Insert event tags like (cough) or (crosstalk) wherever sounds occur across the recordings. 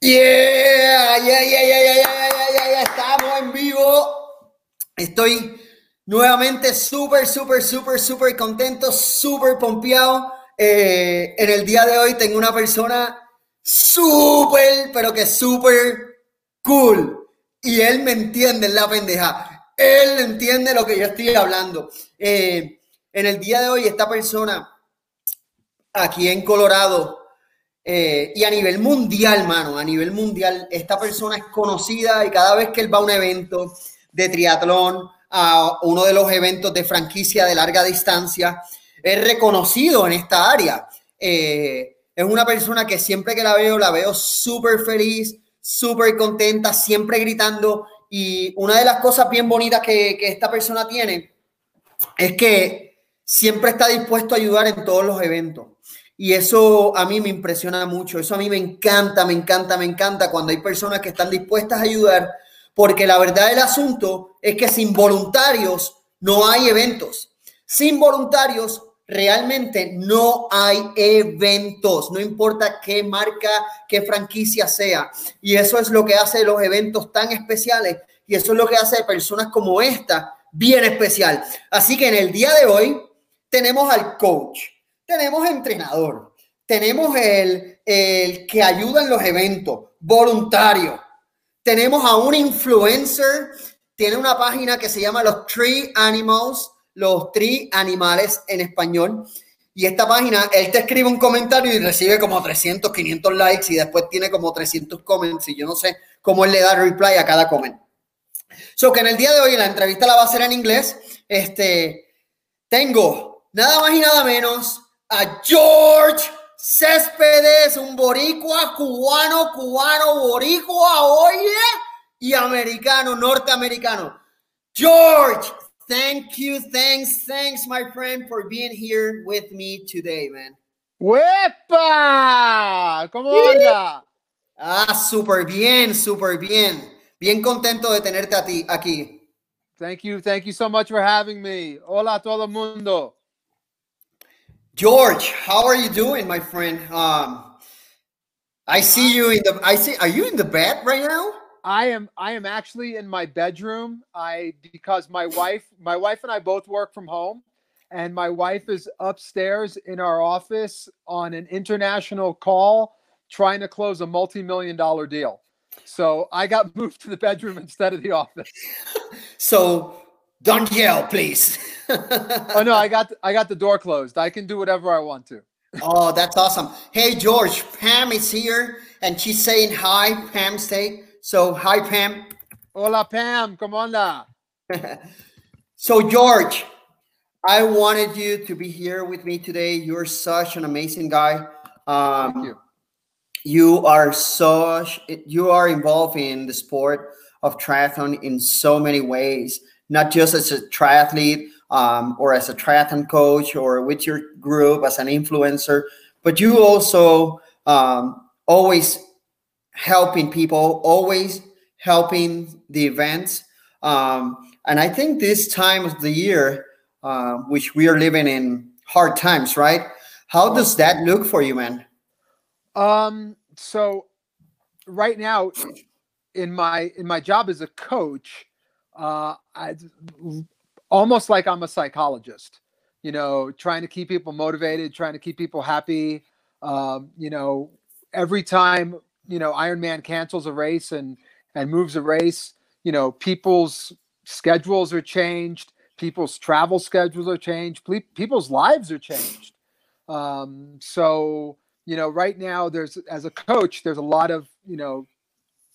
Yeah, yeah, yeah, yeah, yeah, yeah, yeah, yeah, estamos en vivo. Estoy nuevamente súper, súper, súper, súper contento, súper pompeado. Eh, en el día de hoy tengo una persona súper, pero que súper cool. Y él me entiende la pendeja. Él entiende lo que yo estoy hablando. Eh, en el día de hoy, esta persona aquí en Colorado eh, y a nivel mundial, mano, a nivel mundial, esta persona es conocida y cada vez que él va a un evento de triatlón, a uno de los eventos de franquicia de larga distancia, es reconocido en esta área. Eh, es una persona que siempre que la veo, la veo súper feliz, súper contenta, siempre gritando. Y una de las cosas bien bonitas que, que esta persona tiene es que siempre está dispuesto a ayudar en todos los eventos. Y eso a mí me impresiona mucho, eso a mí me encanta, me encanta, me encanta cuando hay personas que están dispuestas a ayudar, porque la verdad del asunto es que sin voluntarios no hay eventos. Sin voluntarios realmente no hay eventos, no importa qué marca, qué franquicia sea. Y eso es lo que hace los eventos tan especiales y eso es lo que hace personas como esta bien especial. Así que en el día de hoy tenemos al coach tenemos entrenador, tenemos el, el que ayuda en los eventos, voluntario, tenemos a un influencer, tiene una página que se llama Los Tree Animals, los Tree Animales en español. Y esta página, él te escribe un comentario y recibe como 300, 500 likes y después tiene como 300 comments y yo no sé cómo él le da reply a cada comment. So que en el día de hoy la entrevista la va a hacer en inglés. Este, tengo nada más y nada menos a George Céspedes, un boricua, cubano, cubano, boricua, oye, y americano, norteamericano. George, thank you, thanks, thanks, my friend, for being here with me today, man. ¡Wepa! ¿Cómo anda? Ah, súper bien, súper bien. Bien contento de tenerte a ti aquí. Thank you, thank you so much for having me. Hola a todo el mundo. George, how are you doing, my friend? Um, I see you in the. I see. Are you in the bed right now? I am. I am actually in my bedroom. I because my wife, my wife and I both work from home, and my wife is upstairs in our office on an international call, trying to close a multi-million dollar deal. So I got (laughs) moved to the bedroom instead of the office. so don't yell, please. oh no, I got I got the door closed. I can do whatever I want to. oh, that's awesome. Hey George, Pam is here and she's saying hi, Pam say. So hi Pam. Hola Pam, come on now. (laughs) so George, I wanted you to be here with me today. You're such an amazing guy. Um, Thank you. You are such you are involved in the sport of triathlon in so many ways, not just as a triathlete, um, or as a triathlon coach or with your group as an influencer, but you also um, always helping people, always helping the events. Um, and I think this time of the year, uh, which we are living in hard times, right? How does that look for you, man? Um, so right now in my in my job as a coach, uh, I almost like I'm a psychologist, you know, trying to keep people motivated, trying to keep people happy. Um, you know, every time, you know, Ironman cancels a race and and moves a race, you know, people's schedules are changed, people's travel schedules are changed, people's lives are changed. Um, so, you know, right now there's as a coach, there's a lot of, you know,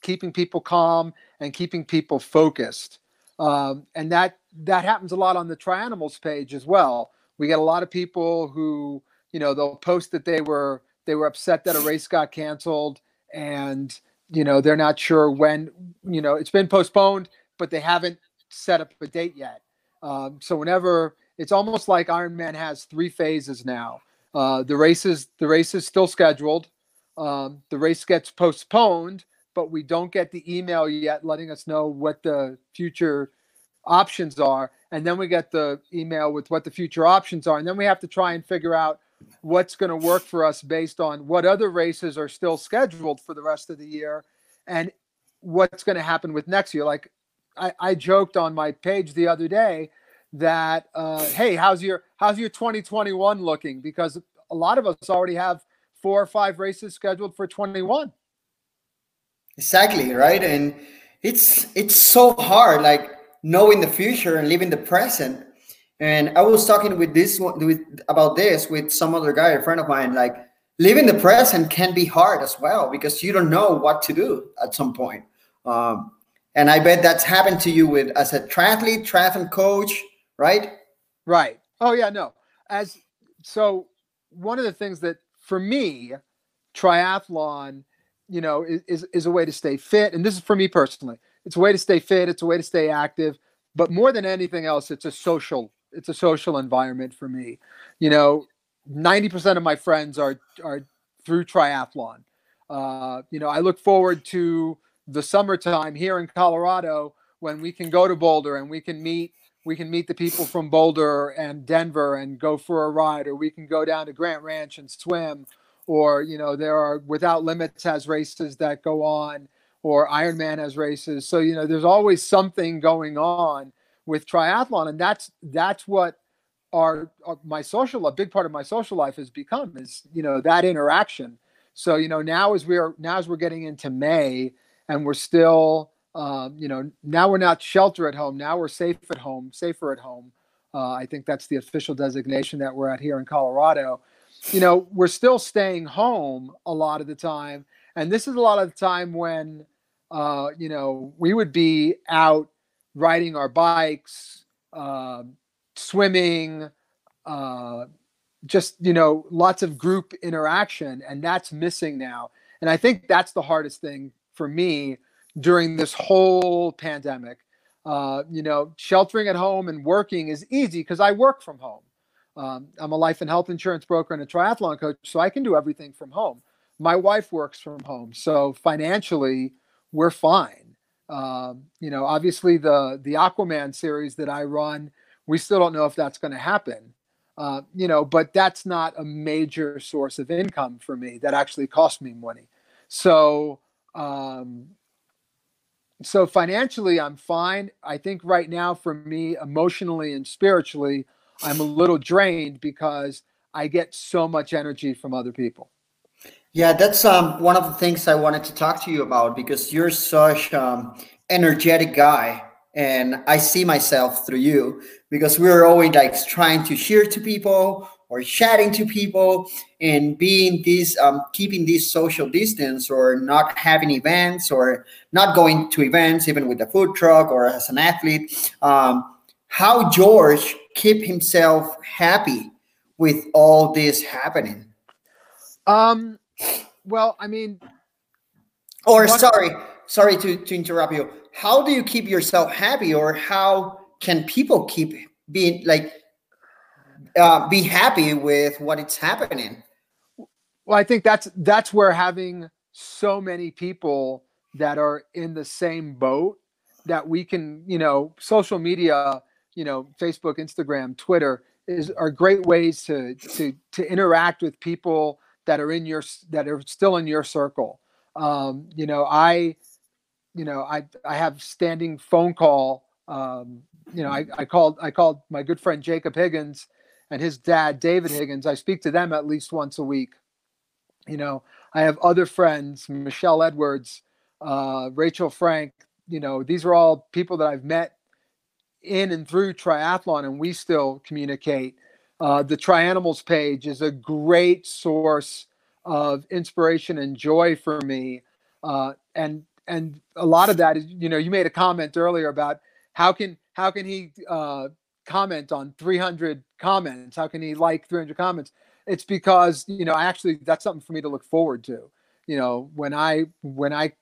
keeping people calm and keeping people focused. Um, and that that happens a lot on the Trianimals page as well. We get a lot of people who, you know, they'll post that they were they were upset that a race got canceled and you know they're not sure when you know it's been postponed but they haven't set up a date yet. Um, so whenever it's almost like ironman has three phases now. Uh, the races the race is still scheduled. Um, the race gets postponed but we don't get the email yet letting us know what the future options are and then we get the email with what the future options are and then we have to try and figure out what's going to work for us based on what other races are still scheduled for the rest of the year and what's going to happen with next year. Like I, I joked on my page the other day that, uh, hey, how's your how's your 2021 looking? Because a lot of us already have four or five races scheduled for 21. Exactly right, and it's it's so hard, like knowing the future and living the present. And I was talking with this one with about this with some other guy, a friend of mine, like living the present can be hard as well because you don't know what to do at some point. Um, and I bet that's happened to you with as a triathlete, triathlon coach, right? Right. Oh yeah, no. As so one of the things that for me, triathlon, you know, is, is a way to stay fit. And this is for me personally. It's a way to stay fit, it's a way to stay active, but more than anything else, it's a social, it's a social environment for me. You know, 90% of my friends are are through triathlon. Uh, you know, I look forward to the summertime here in Colorado when we can go to Boulder and we can meet we can meet the people from Boulder and Denver and go for a ride, or we can go down to Grant Ranch and swim, or you know there are Without Limits has races that go on, or Ironman has races. So you know there's always something going on with triathlon, and that's that's what our, our my social a big part of my social life has become is you know that interaction. So you know now as we're now as we're getting into May and we're still um, you know now we're not shelter at home now we're safe at home safer at home uh, i think that's the official designation that we're at here in colorado you know we're still staying home a lot of the time and this is a lot of the time when uh, you know we would be out riding our bikes uh, swimming uh, just you know lots of group interaction and that's missing now and i think that's the hardest thing for me during this whole pandemic. Uh, you know, sheltering at home and working is easy because I work from home. Um, I'm a life and health insurance broker and a triathlon coach, so I can do everything from home. My wife works from home, so financially we're fine. Um, you know, obviously the the Aquaman series that I run, we still don't know if that's going to happen. Uh, you know, but that's not a major source of income for me. That actually costs me money. So um, so financially, I'm fine. I think right now, for me, emotionally and spiritually, I'm a little drained because I get so much energy from other people. Yeah, that's um, one of the things I wanted to talk to you about because you're such um, energetic guy, and I see myself through you because we're always like trying to share to people or chatting to people and being this um, keeping this social distance or not having events or not going to events even with a food truck or as an athlete um, how george keep himself happy with all this happening um well i mean or sorry sorry to, to interrupt you how do you keep yourself happy or how can people keep being like uh, be happy with what it's happening. Well, I think that's that's where having so many people that are in the same boat that we can, you know, social media, you know, Facebook, Instagram, Twitter is are great ways to to to interact with people that are in your that are still in your circle. Um, you know, I, you know, I I have standing phone call. Um, you know, I, I called I called my good friend Jacob Higgins and his dad, David Higgins. I speak to them at least once a week. You know, I have other friends, Michelle Edwards, uh, Rachel Frank. You know, these are all people that I've met in and through triathlon, and we still communicate. Uh, the Trianimals page is a great source of inspiration and joy for me. Uh, and and a lot of that is, you know, you made a comment earlier about how can how can he uh, comment on 300 comments? How can he like 300 comments? It's because you know, actually, that's something for me to look forward to. You know, when I when I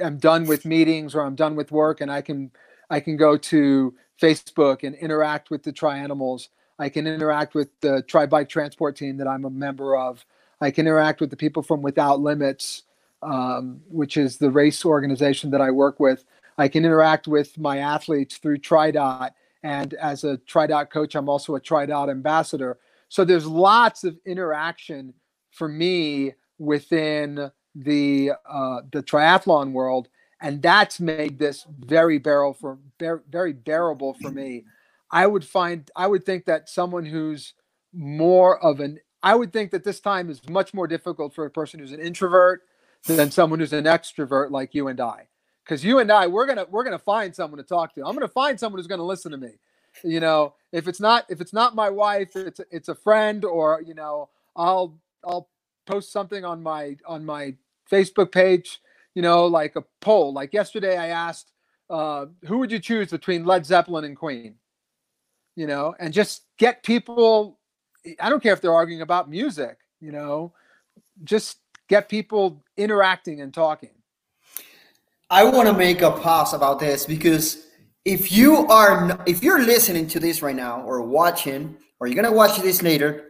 am done with meetings or I'm done with work, and I can I can go to Facebook and interact with the Tri Animals. I can interact with the Tri Bike Transport team that I'm a member of. I can interact with the people from Without Limits, um, which is the race organization that I work with. I can interact with my athletes through TriDot and as a TriDot coach, I'm also a TriDot ambassador. So there's lots of interaction for me within the uh, the triathlon world, and that's made this very bearable for very bearable for me. I would find I would think that someone who's more of an I would think that this time is much more difficult for a person who's an introvert than someone who's an extrovert like you and I. Because you and I, we're gonna we're gonna find someone to talk to. I'm gonna find someone who's gonna listen to me. You know, if it's not if it's not my wife, it's it's a friend, or you know, I'll I'll post something on my on my Facebook page. You know, like a poll. Like yesterday, I asked, uh, who would you choose between Led Zeppelin and Queen? You know, and just get people I don't care if they're arguing about music, you know, just get people interacting and talking. I want to make a pause about this because if you are if you're listening to this right now or watching or you're gonna watch this later,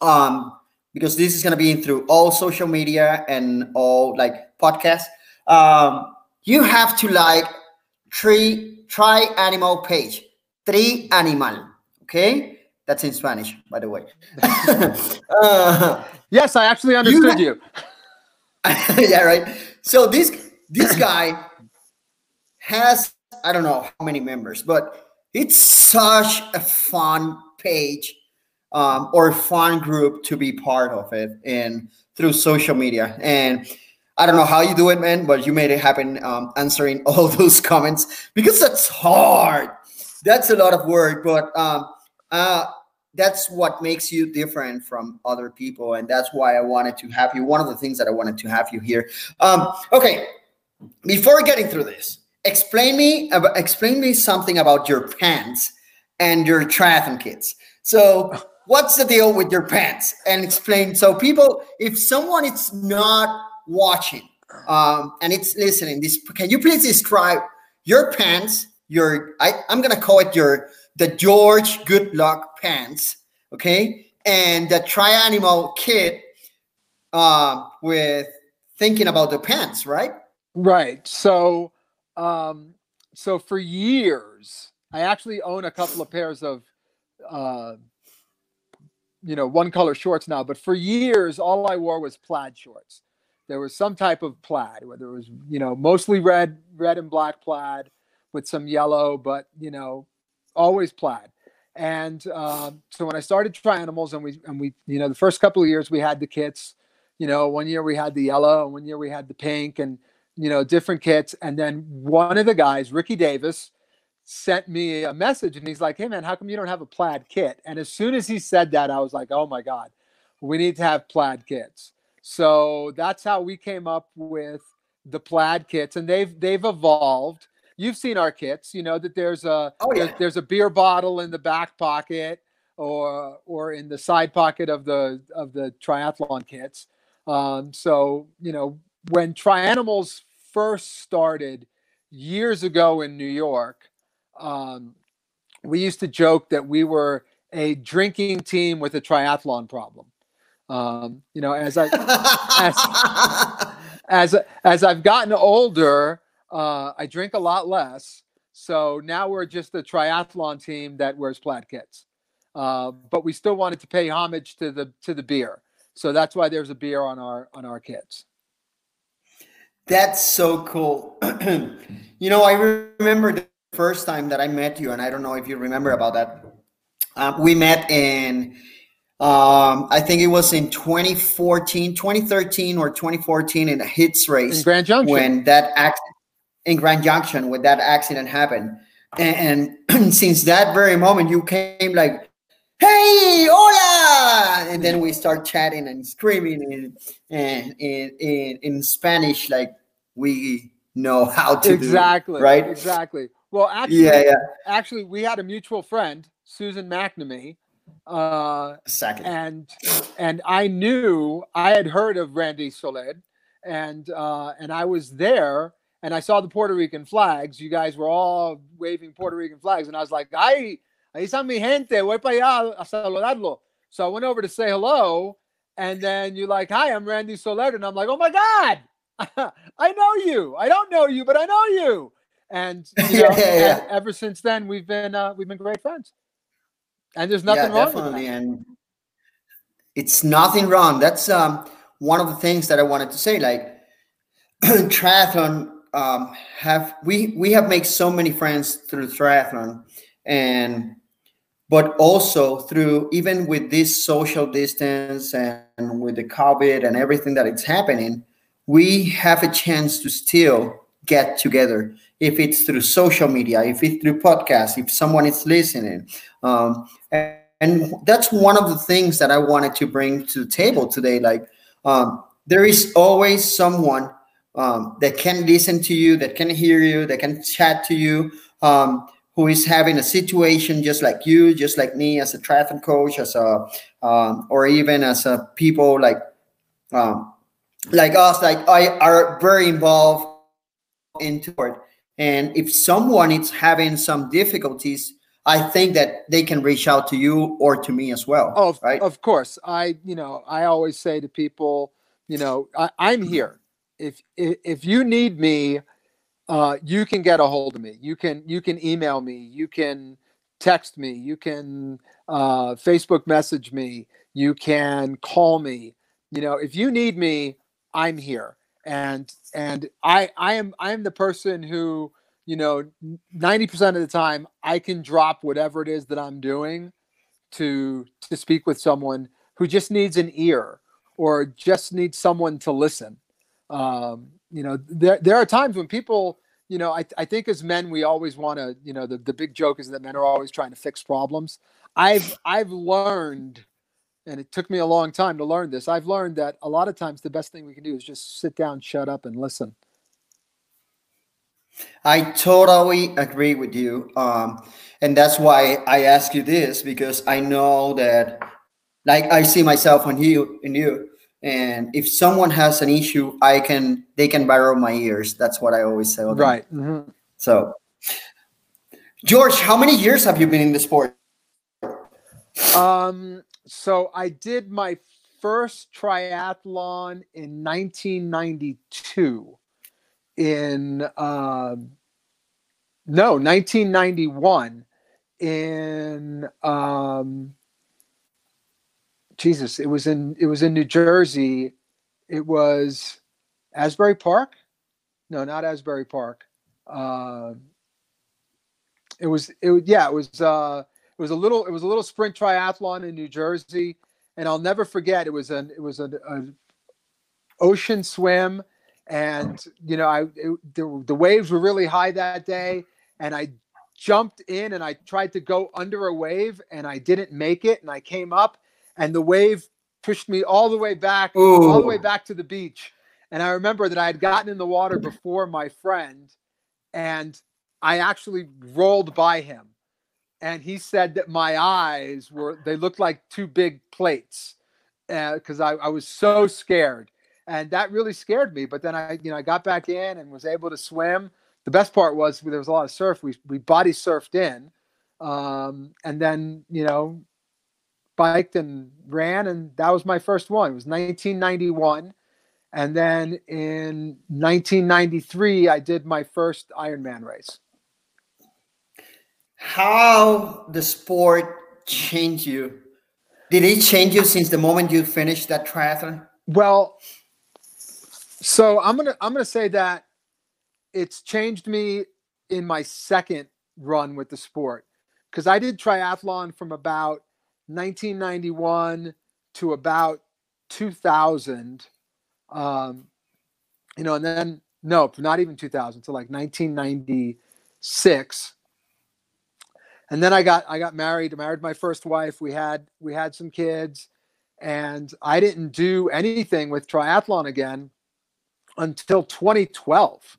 um, because this is gonna be in through all social media and all like podcasts, um, you have to like three try animal page, three animal, okay? That's in Spanish, by the way. (laughs) uh, yes, I actually understood you. you. (laughs) yeah, right. So this this guy has I don't know how many members, but it's such a fun page um, or fun group to be part of it and through social media. And I don't know how you do it, man, but you made it happen um, answering (laughs) all those comments because that's hard. That's a lot of work, but um, uh, that's what makes you different from other people, and that's why I wanted to have you. One of the things that I wanted to have you here. Um, okay, before getting through this, explain me explain me something about your pants and your triathlon kits. So, what's the deal with your pants? And explain so people, if someone is not watching um, and it's listening, this can you please describe your pants? Your I, I'm gonna call it your the George Goodluck pants, okay, and the Trianimal kit uh, with thinking about the pants, right? Right. So, um, so for years, I actually own a couple of pairs of, uh, you know, one color shorts now. But for years, all I wore was plaid shorts. There was some type of plaid, whether it was, you know, mostly red, red and black plaid with some yellow, but you know, always plaid. And um, so when I started Trianimals, and we and we, you know, the first couple of years we had the kits. You know, one year we had the yellow, and one year we had the pink, and you know, different kits. And then one of the guys, Ricky Davis, sent me a message, and he's like, "Hey man, how come you don't have a plaid kit?" And as soon as he said that, I was like, "Oh my god, we need to have plaid kits." So that's how we came up with the plaid kits, and they've they've evolved you've seen our kits. You know that there's a oh, yeah. there's, there's a beer bottle in the back pocket or or in the side pocket of the of the triathlon kits. Um, so you know when Trianimals first started years ago in New York, um, we used to joke that we were a drinking team with a triathlon problem. Um, you know, as I as as as I've gotten older, uh, I drink a lot less. So now we're just a triathlon team that wears plaid kits. Uh, but we still wanted to pay homage to the to the beer. So that's why there's a beer on our on our kits. That's so cool. (clears throat) you know, I remember the first time that I met you, and I don't know if you remember about that. Uh, we met in, um, I think it was in 2014, 2013 or 2014 in a HITS race. In Grand Junction. When that accident, in Grand Junction when that accident happened. And, and (clears throat) since that very moment, you came like, hey, hola! And then we start chatting and screaming in, in, in, in Spanish, like we know how to exactly, do, right? Exactly. Well, actually, yeah, yeah. actually, we had a mutual friend, Susan McNamee. Uh, Second. And and I knew I had heard of Randy Soled, and uh, and I was there and I saw the Puerto Rican flags. You guys were all waving Puerto Rican flags, and I was like, "Ay, ahí está mi gente, voy para allá a saludarlo." So I went over to say hello, and then you're like, "Hi, I'm Randy Soled," and I'm like, "Oh my god, (laughs) I know you. I don't know you, but I know you." And, you know, (laughs) yeah, yeah, yeah. ever since then, we've been uh, we've been great friends, and there's nothing wrong with that. And it's nothing wrong. That's um, one of the things that I wanted to say. Like (clears throat) triathlon um, have we we have made so many friends through triathlon, and but also through even with this social distance and with the COVID and everything that is happening, we have a chance to still get together. If it's through social media, if it's through podcasts, if someone is listening, um, and, and that's one of the things that I wanted to bring to the table today. Like um, there is always someone um, that can listen to you, that can hear you, that can chat to you, um, who is having a situation just like you, just like me as a triathlon coach, as a um, or even as a people like um, like us, like I are very involved into it. And if someone is having some difficulties, I think that they can reach out to you or to me as well. Oh, right? of course. I, you know, I always say to people, you know, I, I'm here if if you need me, uh, you can get a hold of me. You can you can email me. You can text me. You can uh, Facebook message me. You can call me. You know, if you need me, I'm here. And and I I am I am the person who you know 90% of the time I can drop whatever it is that I'm doing to to speak with someone who just needs an ear or just needs someone to listen um, you know, there there are times when people, you know, I, I think as men we always want to, you know, the, the big joke is that men are always trying to fix problems. I've I've learned, and it took me a long time to learn this. I've learned that a lot of times the best thing we can do is just sit down, shut up, and listen. I totally agree with you. Um, and that's why I ask you this because I know that, like, I see myself on you in you and if someone has an issue i can they can borrow my ears that's what i always say right mm-hmm. so george how many years have you been in the sport um so i did my first triathlon in 1992 in um no 1991 in um Jesus, it was in it was in New Jersey. It was Asbury Park. No, not Asbury Park. Uh, it was it yeah it was uh, it was a little it was a little sprint triathlon in New Jersey, and I'll never forget. It was an it was an ocean swim, and you know I it, the, the waves were really high that day, and I jumped in and I tried to go under a wave and I didn't make it, and I came up and the wave pushed me all the way back, Ooh. all the way back to the beach. And I remember that I had gotten in the water before my friend, and I actually rolled by him. And he said that my eyes were, they looked like two big plates because uh, I, I was so scared. And that really scared me. But then I, you know, I got back in and was able to swim. The best part was there was a lot of surf. We, we body surfed in. Um, and then, you know, biked and ran, and that was my first one. It was 1991. And then in 1993, I did my first Ironman race. How the sport changed you? Did it change you since the moment you finished that triathlon? Well, so I'm gonna I'm gonna say that it's changed me in my second run with the sport because I did triathlon from about 1991 to about 2000 um, you know and then no not even 2000 to like 1996 and then i got i got married married my first wife we had we had some kids and i didn't do anything with triathlon again until 2012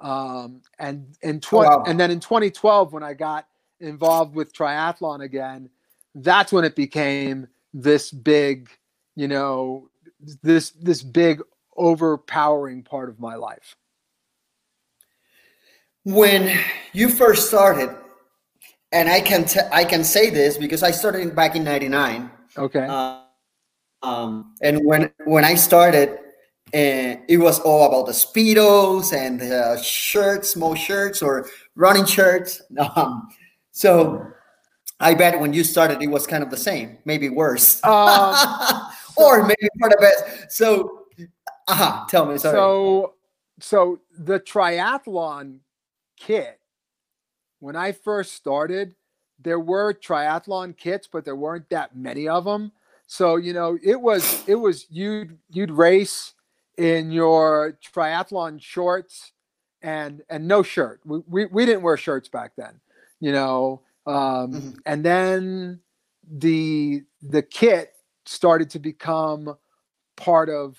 um, and in 20 oh, wow. and then in 2012 when i got involved with triathlon again that's when it became this big, you know, this this big overpowering part of my life. When you first started, and I can t- I can say this because I started back in '99. Okay. Uh, um, and when when I started, and it was all about the speedos and the shirts, small shirts or running shirts. (laughs) Um, so I bet when you started, it was kind of the same, maybe worse, um, (laughs) or maybe part of best. So, uh-huh, tell me. Sorry. So, so the triathlon kit, when I first started, there were triathlon kits, but there weren't that many of them. So you know, it was it was you'd you'd race in your triathlon shorts and and no shirt. We we, we didn't wear shirts back then, you know. Um, mm-hmm. And then the the kit started to become part of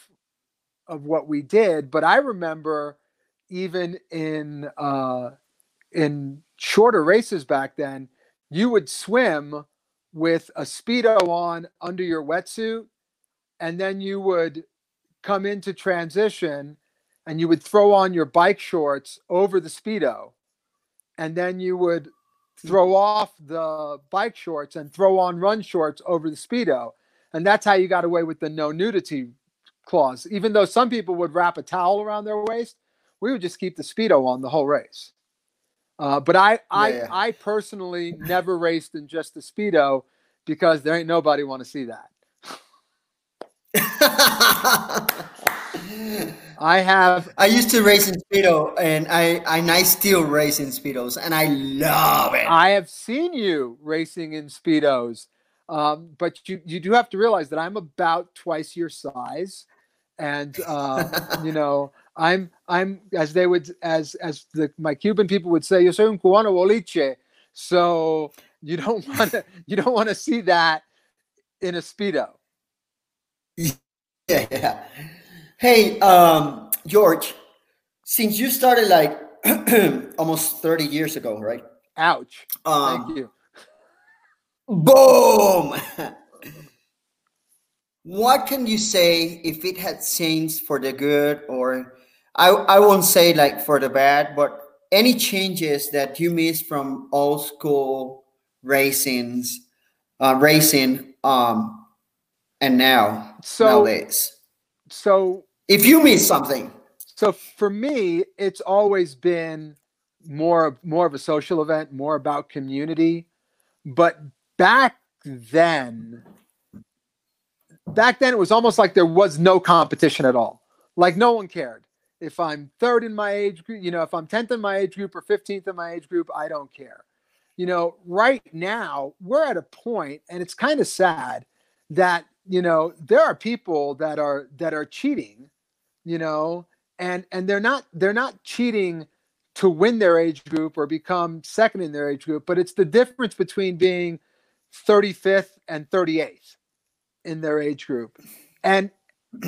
of what we did. But I remember even in uh, in shorter races back then, you would swim with a speedo on under your wetsuit, and then you would come into transition and you would throw on your bike shorts over the speedo, and then you would throw off the bike shorts and throw on run shorts over the speedo, and that's how you got away with the no nudity clause. Even though some people would wrap a towel around their waist, we would just keep the speedo on the whole race. Uh, but I, I, yeah. I personally never raced in just the speedo because there ain't nobody want to see that. I have. I used to race in speedo, and I and I still race in speedos, and I love it. I have seen you racing in speedos, um, but you you do have to realize that I'm about twice your size, and uh, (laughs) you know I'm I'm as they would as as the my Cuban people would say, yo soy un cubano boliche. So you don't (laughs) want to you don't want to see that in a speedo. Yeah, (laughs) yeah. Hey, um, George, since you started like (clears throat) almost 30 years ago, right? Ouch. Um, Thank you. Boom. (laughs) what can you say if it had changed for the good or I, I won't say like for the bad, but any changes that you miss from old school racings, uh, racing, um, and now so, nowadays. So if you miss something, so for me, it's always been more more of a social event, more about community. But back then, back then it was almost like there was no competition at all. Like no one cared if I'm third in my age group, you know, if I'm 10th in my age group or 15th in my age group, I don't care. You know, right now we're at a point, and it's kind of sad that, you know, there are people that are that are cheating, you know, and and they're not they're not cheating to win their age group or become second in their age group, but it's the difference between being 35th and 38th in their age group. And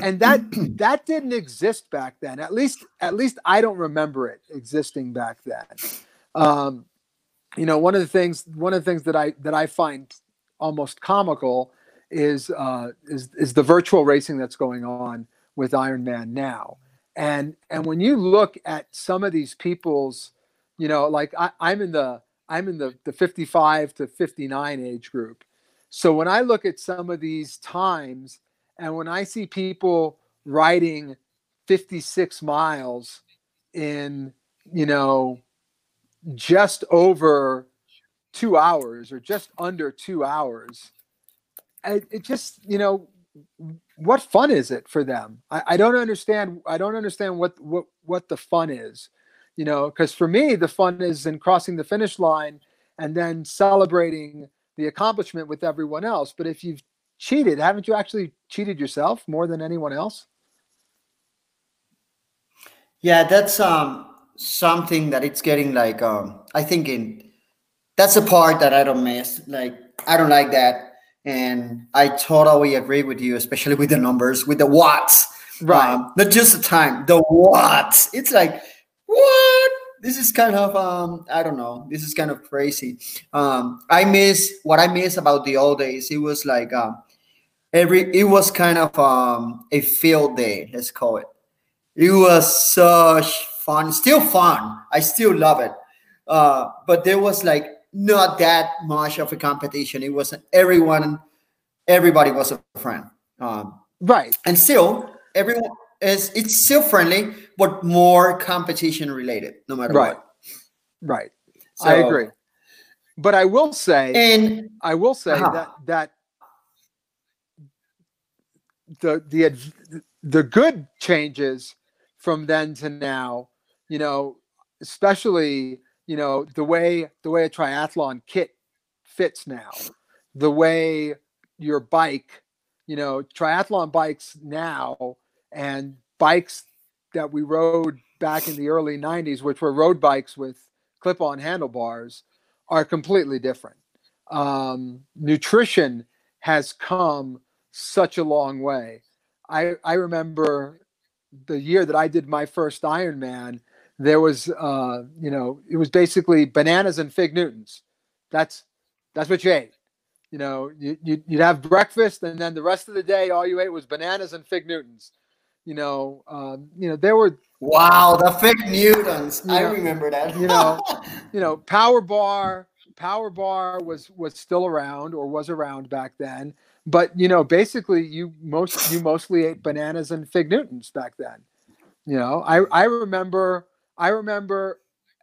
and that (clears throat) that didn't exist back then at least at least i don't remember it existing back then um, you know one of the things one of the things that i that i find almost comical is uh, is is the virtual racing that's going on with ironman now. And and when you look at some of these people's you know like I, i'm in the i'm in the the 55 to 59 age group. So when i look at some of these times and when I see people riding 56 miles in, you know, just over two hours or just under two hours, it, just, you know, what fun is it for them? I, I don't understand. I don't understand what, what, what the fun is, you know, because for me, the fun is in crossing the finish line and then celebrating the accomplishment with everyone else. But if you've cheated, haven't you actually cheated yourself more than anyone else? Yeah, that's um something that it's getting like um I think in that's the part that I don't miss. Like I don't like that. And I totally agree with you, especially with the numbers, with the watts. Right. Um, not just the time, the watts. It's like, what? This is kind of um, I don't know. This is kind of crazy. Um, I miss what I miss about the old days. It was like um, every it was kind of um, a field day let's call it it was such fun still fun i still love it uh, but there was like not that much of a competition. It was everyone everybody was a friend. Um, right. and still everyone is it's still friendly but more competition related no matter right. what. Right. So, i agree. But I will say, and I will say uh-huh. that that the the the good changes from then to now, you know, especially you know the way the way a triathlon kit fits now, the way your bike, you know, triathlon bikes now and bikes that we rode back in the early 90s, which were road bikes with clip on handlebars, are completely different. Um, nutrition has come such a long way. I, I remember the year that I did my first Ironman, there was, uh, you know, it was basically bananas and fig Newtons. That's that's what you ate. You know, you, you'd have breakfast, and then the rest of the day, all you ate was bananas and fig Newtons. You know, um, you know, there were wow, the fig Newtons. I know, remember that. you know, (laughs) you know, Power Bar, Power Bar was was still around or was around back then. But you know, basically, you most you mostly ate bananas and fig Newtons back then. You know, I I remember I remember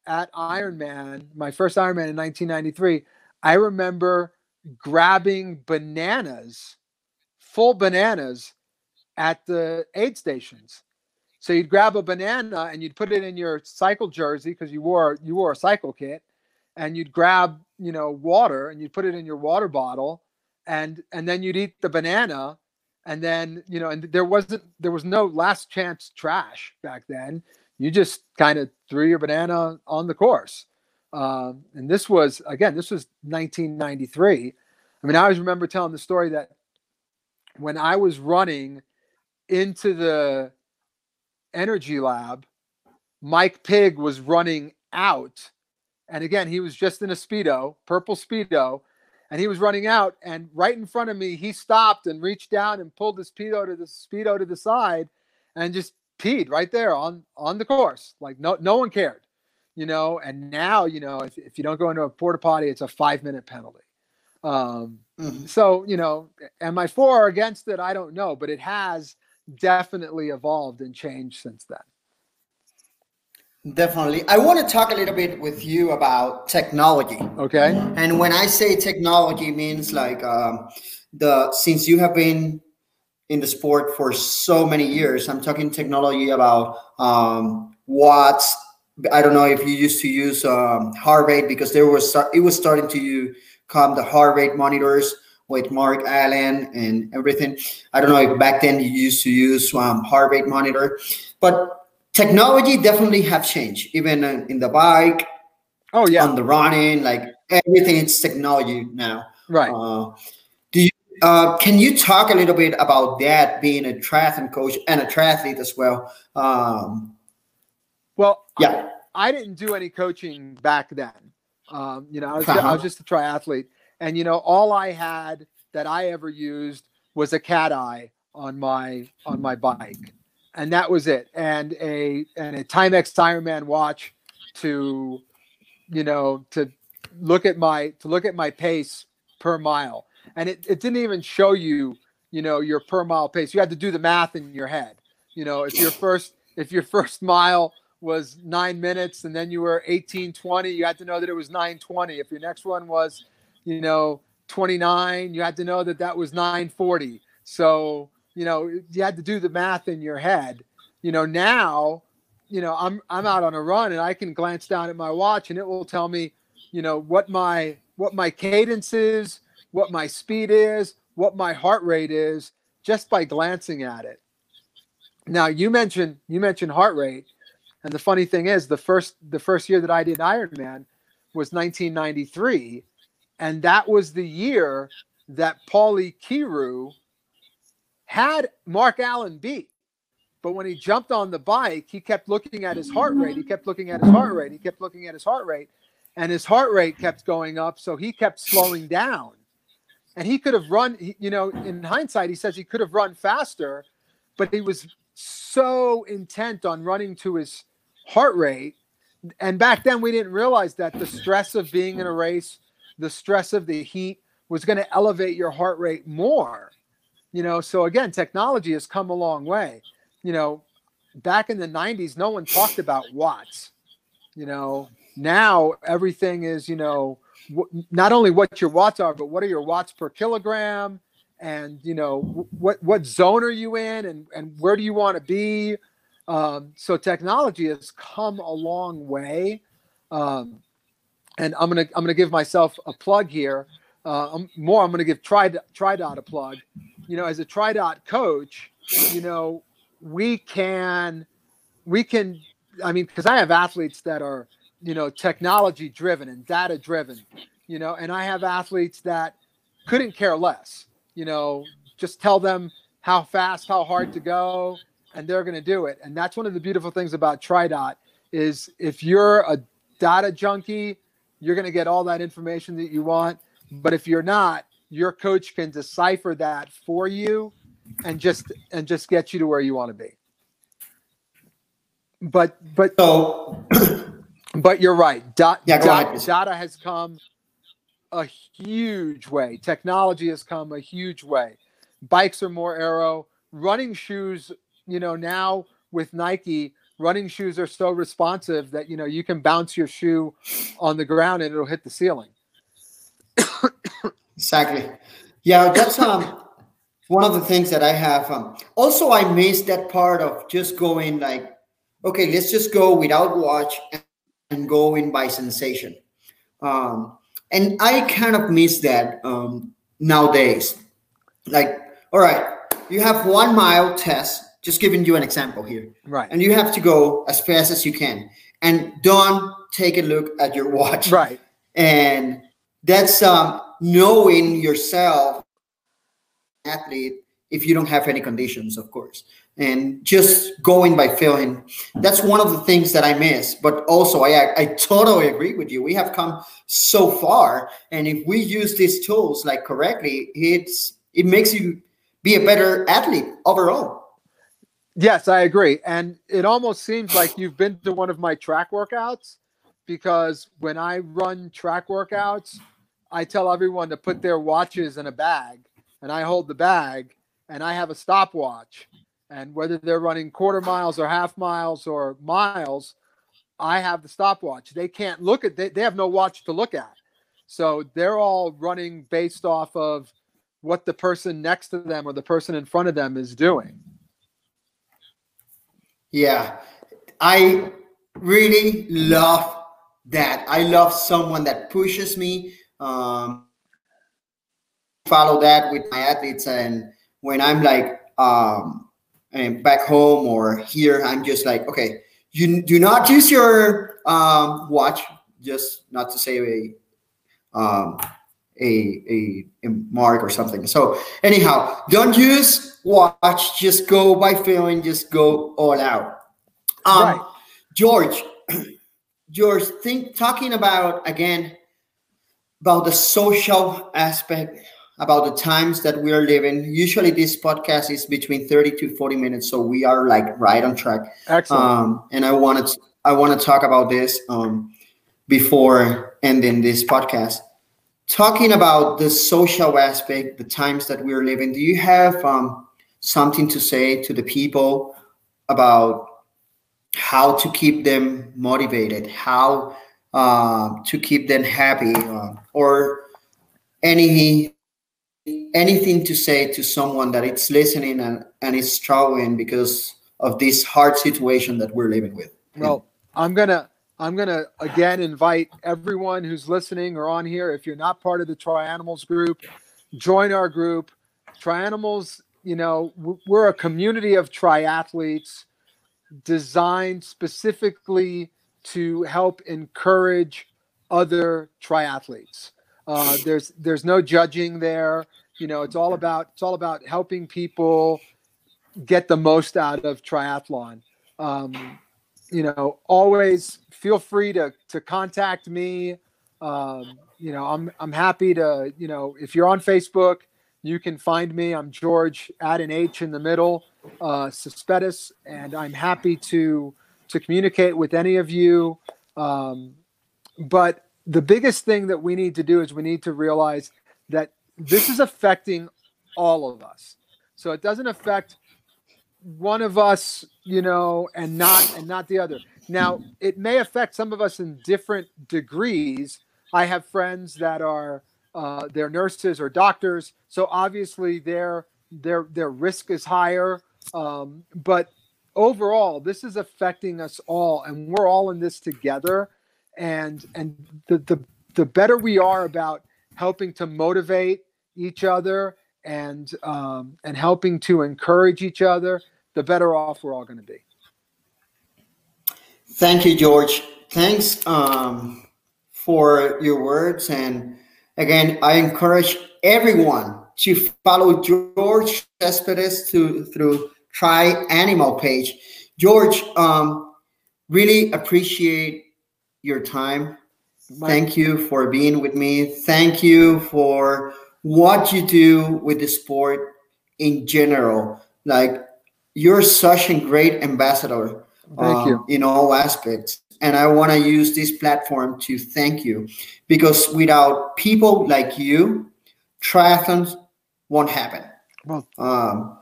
at Ironman, my first Ironman in 1993. I remember grabbing bananas, full bananas at the aid stations. So you'd grab a banana and you'd put it in your cycle jersey because you wore you wore a cycle kit, and you'd grab you know water and you'd put it in your water bottle, and and then you'd eat the banana, and then you know and there wasn't there was no last chance trash back then. You just kind of threw your banana on the course, um, and this was again this was 1993. I mean I always remember telling the story that when I was running into the energy lab, Mike Pigg was running out. And again, he was just in a Speedo, purple Speedo, and he was running out. And right in front of me, he stopped and reached down and pulled the Speedo to the Speedo to the side and just peed right there on on the course. Like no no one cared. You know, and now, you know, if, if you don't go into a porta potty, it's a five minute penalty. Um, mm-hmm. so, you know, am I for or against it? I don't know, but it has definitely evolved and changed since then. Definitely. I want to talk a little bit with you about technology. Okay. And when I say technology means like um, the since you have been in the sport for so many years, I'm talking technology about um, watts. I don't know if you used to use um, heart rate because there was it was starting to come the heart rate monitors with Mark Allen and everything. I don't know if back then you used to use um, heart rate monitor, but technology definitely have changed, even in the bike. Oh yeah, on the running, like everything, it's technology now. Right. Uh, uh, can you talk a little bit about that, being a triathlon coach and a triathlete as well? Um, well, yeah, I, I, didn't do any coaching back then. Um, you know, I was, uh-huh. I was just a triathlete. And you know, all I had that I ever used was a CatEye on my on my bike, and that was it. And a and a Timex Ironman watch to, you know, to look at my to look at my pace per mile. And it, it didn't even show you, you know, your per mile pace. You had to do the math in your head. You know, if your first if your (laughs) first mile was nine minutes and then you were 1820 you had to know that it was 920 if your next one was you know, 29, you had to know that that was 940. So, you know, you had to do the math in your head. You know, now, you know, I'm I'm out on a run and I can glance down at my watch and it will tell me, you know, what my what my cadence is, what my speed is, what my heart rate is just by glancing at it. Now, you mentioned you mentioned heart rate, and the funny thing is, the first the first year that I did Ironman was 1993, and that was the year that Pauli Kiuru had Mark Allen beat. But when he jumped on the bike, he kept looking at his heart rate. He kept looking at his heart rate. He kept looking at his heart rate. And his heart rate kept going up. So he kept slowing down. And he could have run, you know, in hindsight, he says he could have run faster, but he was so intent on running to his heart rate. And back then, we didn't realize that the stress of being in a race the stress of the heat was going to elevate your heart rate more. You know, so again, technology has come a long way. You know, back in the 90s, no one talked about watts. You know, now everything is, you know, not only what your watts are, but what are your watts per kilogram, and you know what what zone are you in, and and where do you want to be. Um, so technology has come a long way, um, and I'm gonna I'm gonna give myself a plug here. Uh, I'm, more, I'm gonna give Tri TriDot a plug. You know, as a TriDot coach, you know we can we can i mean because i have athletes that are you know technology driven and data driven you know and i have athletes that couldn't care less you know just tell them how fast how hard to go and they're going to do it and that's one of the beautiful things about TriDot is if you're a data junkie you're going to get all that information that you want but if you're not your coach can decipher that for you and just and just get you to where you want to be. But but so (clears throat) but you're right. Dot, yeah, dot, data has come a huge way. Technology has come a huge way. Bikes are more aero. Running shoes, you know, now with Nike, running shoes are so responsive that you know you can bounce your shoe on the ground and it'll hit the ceiling. exactly. Yeah, that's um one of the things that I have. Um, also, I miss that part of just going like, okay, let's just go without watch and go in by sensation. Um, and I kind of miss that um, nowadays. Like, all right, you have one mile test. Just giving you an example here, right? And you have to go as fast as you can, and don't take a look at your watch, (laughs) right? And that's um, knowing yourself athlete if you don't have any conditions, of course. And just going by feeling, that's one of the things that I miss. But also, I, I totally agree with you. We have come so far, and if we use these tools like correctly, it's it makes you be a better athlete overall. Yes, I agree. And it almost seems like you've been to one of my track workouts because when I run track workouts, I tell everyone to put their watches in a bag and I hold the bag and I have a stopwatch. And whether they're running quarter miles or half miles or miles, I have the stopwatch. They can't look at they, they have no watch to look at. So they're all running based off of what the person next to them or the person in front of them is doing. Yeah. I really love that. I love someone that pushes me. Um, follow that with my athletes and when i'm like um back home or here i'm just like okay you do not use your um watch just not to say a um a, a, a mark or something so anyhow don't use watch just go by feeling just go all out um right. george (clears throat) george think talking about again about the social aspect about the times that we are living. Usually, this podcast is between 30 to 40 minutes, so we are like right on track. Excellent. Um, and I wanted to, I want to talk about this um, before ending this podcast. Talking about the social aspect, the times that we're living. Do you have um, something to say to the people about how to keep them motivated, how uh, to keep them happy, uh, or any anything to say to someone that it's listening and, and is struggling because of this hard situation that we're living with? Well, I'm gonna I'm gonna again invite everyone who's listening or on here. If you're not part of the Tri Animals group, join our group. Tri Animals, you know, we're a community of triathletes designed specifically to help encourage other triathletes. Uh, there's there's no judging there. You know, it's all about it's all about helping people get the most out of triathlon. Um, you know, always feel free to to contact me. Um, you know, I'm I'm happy to you know if you're on Facebook, you can find me. I'm George. Add an H in the middle, uh, Cespedes, and I'm happy to to communicate with any of you. Um, but the biggest thing that we need to do is we need to realize that this is affecting all of us. So it doesn't affect one of us, you know, and not and not the other. Now, it may affect some of us in different degrees, I have friends that are uh, they're nurses or doctors, so obviously their their their risk is higher. Um, but overall, this is affecting us all, and we're all in this together. And and the the the better we are about helping to motivate each other and um, and helping to encourage each other, the better off we're all going to be. Thank you, George. Thanks um, for your words. And again, I encourage everyone to follow George Cespedes to, through Tri Animal page. George, um, really appreciate your time. Thank you for being with me. Thank you for what you do with the sport in general. Like you're such a great ambassador Thank um, you. in all aspects. And I want to use this platform to thank you because without people like you, triathlons won't happen. Well, um,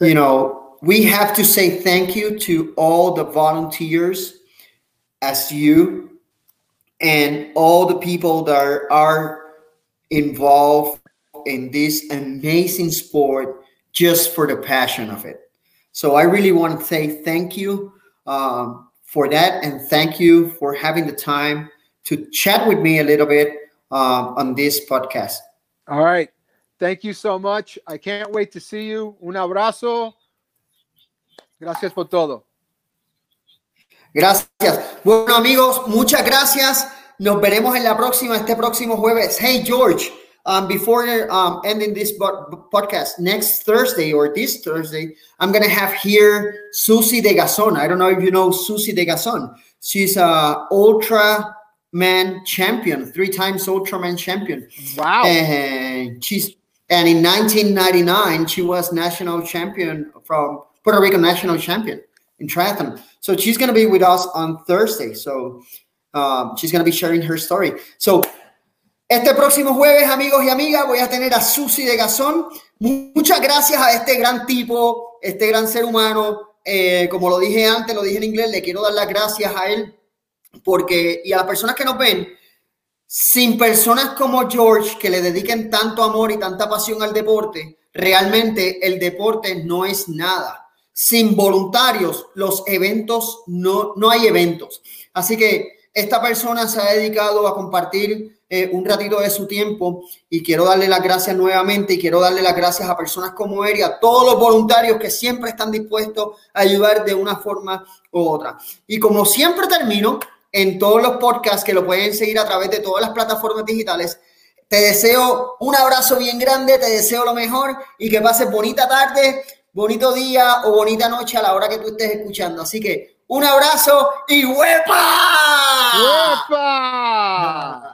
you know, we have to say thank you to all the volunteers as you and all the people that are, are involved in this amazing sport just for the passion of it. So I really want to say thank you um, for that, and thank you for having the time to chat with me a little bit um, on this podcast. All right. Thank you so much. I can't wait to see you. Un abrazo. Gracias por todo. Gracias. Bueno, amigos, muchas gracias. Nos veremos en la próxima, este próximo jueves. Hey, George. um, before um, ending this podcast, next Thursday or this Thursday, I'm gonna have here Suzy Degazon. I don't know if you know Suzy Degazon. She's a ultra man champion, three times Ultraman champion. Wow! And she's and in 1999 she was national champion from Puerto Rico national champion in triathlon. So she's gonna be with us on Thursday. So um, she's gonna be sharing her story. So Este próximo jueves, amigos y amigas, voy a tener a Susi de Gazón. Muchas gracias a este gran tipo, este gran ser humano. Eh, como lo dije antes, lo dije en inglés, le quiero dar las gracias a él porque, y a las personas que nos ven, sin personas como George que le dediquen tanto amor y tanta pasión al deporte, realmente el deporte no es nada. Sin voluntarios, los eventos no, no hay eventos. Así que esta persona se ha dedicado a compartir eh, un ratito de su tiempo y quiero darle las gracias nuevamente y quiero darle las gracias a personas como él y a todos los voluntarios que siempre están dispuestos a ayudar de una forma u otra. Y como siempre termino en todos los podcasts que lo pueden seguir a través de todas las plataformas digitales, te deseo un abrazo bien grande, te deseo lo mejor y que pases bonita tarde, bonito día o bonita noche a la hora que tú estés escuchando. Así que un abrazo y ¡huepa! ¡Huepa!